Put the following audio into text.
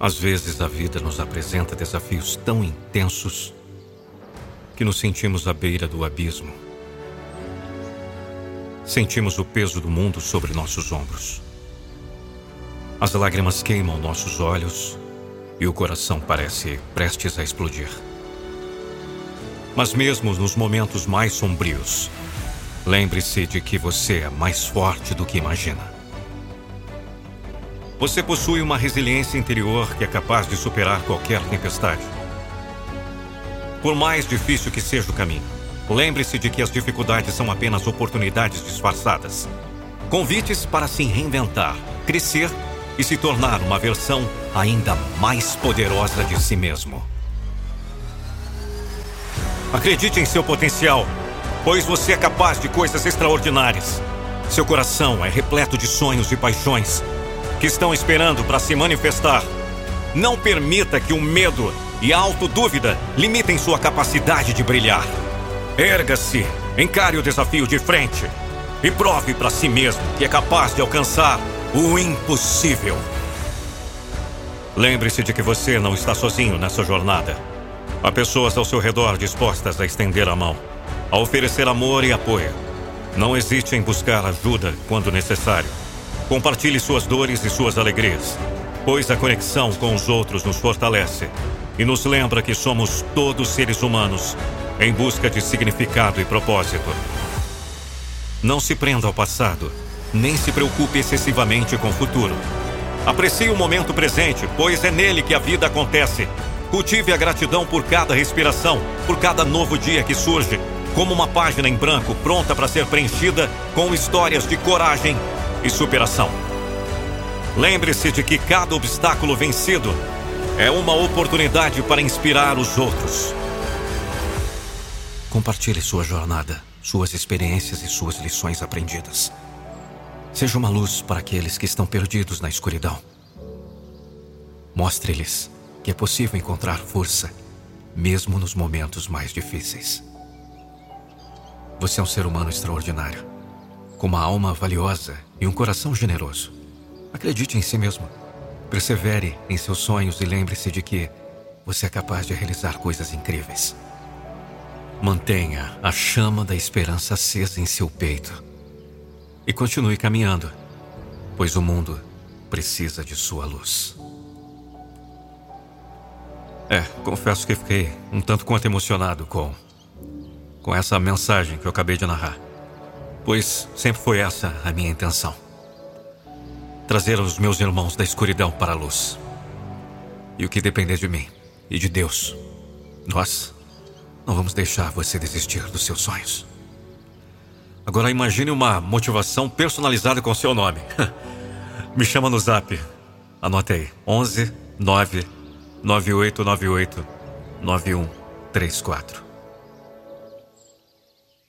Às vezes a vida nos apresenta desafios tão intensos que nos sentimos à beira do abismo. Sentimos o peso do mundo sobre nossos ombros. As lágrimas queimam nossos olhos e o coração parece prestes a explodir. Mas, mesmo nos momentos mais sombrios, lembre-se de que você é mais forte do que imagina. Você possui uma resiliência interior que é capaz de superar qualquer tempestade. Por mais difícil que seja o caminho, lembre-se de que as dificuldades são apenas oportunidades disfarçadas convites para se reinventar, crescer e se tornar uma versão ainda mais poderosa de si mesmo. Acredite em seu potencial, pois você é capaz de coisas extraordinárias. Seu coração é repleto de sonhos e paixões que estão esperando para se manifestar. Não permita que o medo e a autodúvida limitem sua capacidade de brilhar. Erga-se, encare o desafio de frente e prove para si mesmo que é capaz de alcançar o impossível. Lembre-se de que você não está sozinho nessa jornada. Há pessoas ao seu redor dispostas a estender a mão, a oferecer amor e apoio. Não hesite em buscar ajuda quando necessário. Compartilhe suas dores e suas alegrias, pois a conexão com os outros nos fortalece e nos lembra que somos todos seres humanos em busca de significado e propósito. Não se prenda ao passado, nem se preocupe excessivamente com o futuro. Aprecie o momento presente, pois é nele que a vida acontece. Cultive a gratidão por cada respiração, por cada novo dia que surge, como uma página em branco pronta para ser preenchida com histórias de coragem e superação. Lembre-se de que cada obstáculo vencido é uma oportunidade para inspirar os outros. Compartilhe sua jornada, suas experiências e suas lições aprendidas. Seja uma luz para aqueles que estão perdidos na escuridão. Mostre-lhes que é possível encontrar força, mesmo nos momentos mais difíceis. Você é um ser humano extraordinário com uma alma valiosa e um coração generoso. Acredite em si mesmo. Persevere em seus sonhos e lembre-se de que você é capaz de realizar coisas incríveis. Mantenha a chama da esperança acesa em seu peito e continue caminhando, pois o mundo precisa de sua luz. É, confesso que fiquei um tanto quanto emocionado com com essa mensagem que eu acabei de narrar pois sempre foi essa a minha intenção. Trazer os meus irmãos da escuridão para a luz. E o que depender de mim e de Deus, nós não vamos deixar você desistir dos seus sonhos. Agora imagine uma motivação personalizada com seu nome. Me chama no zap. Anote aí: 11 9 9898 9134.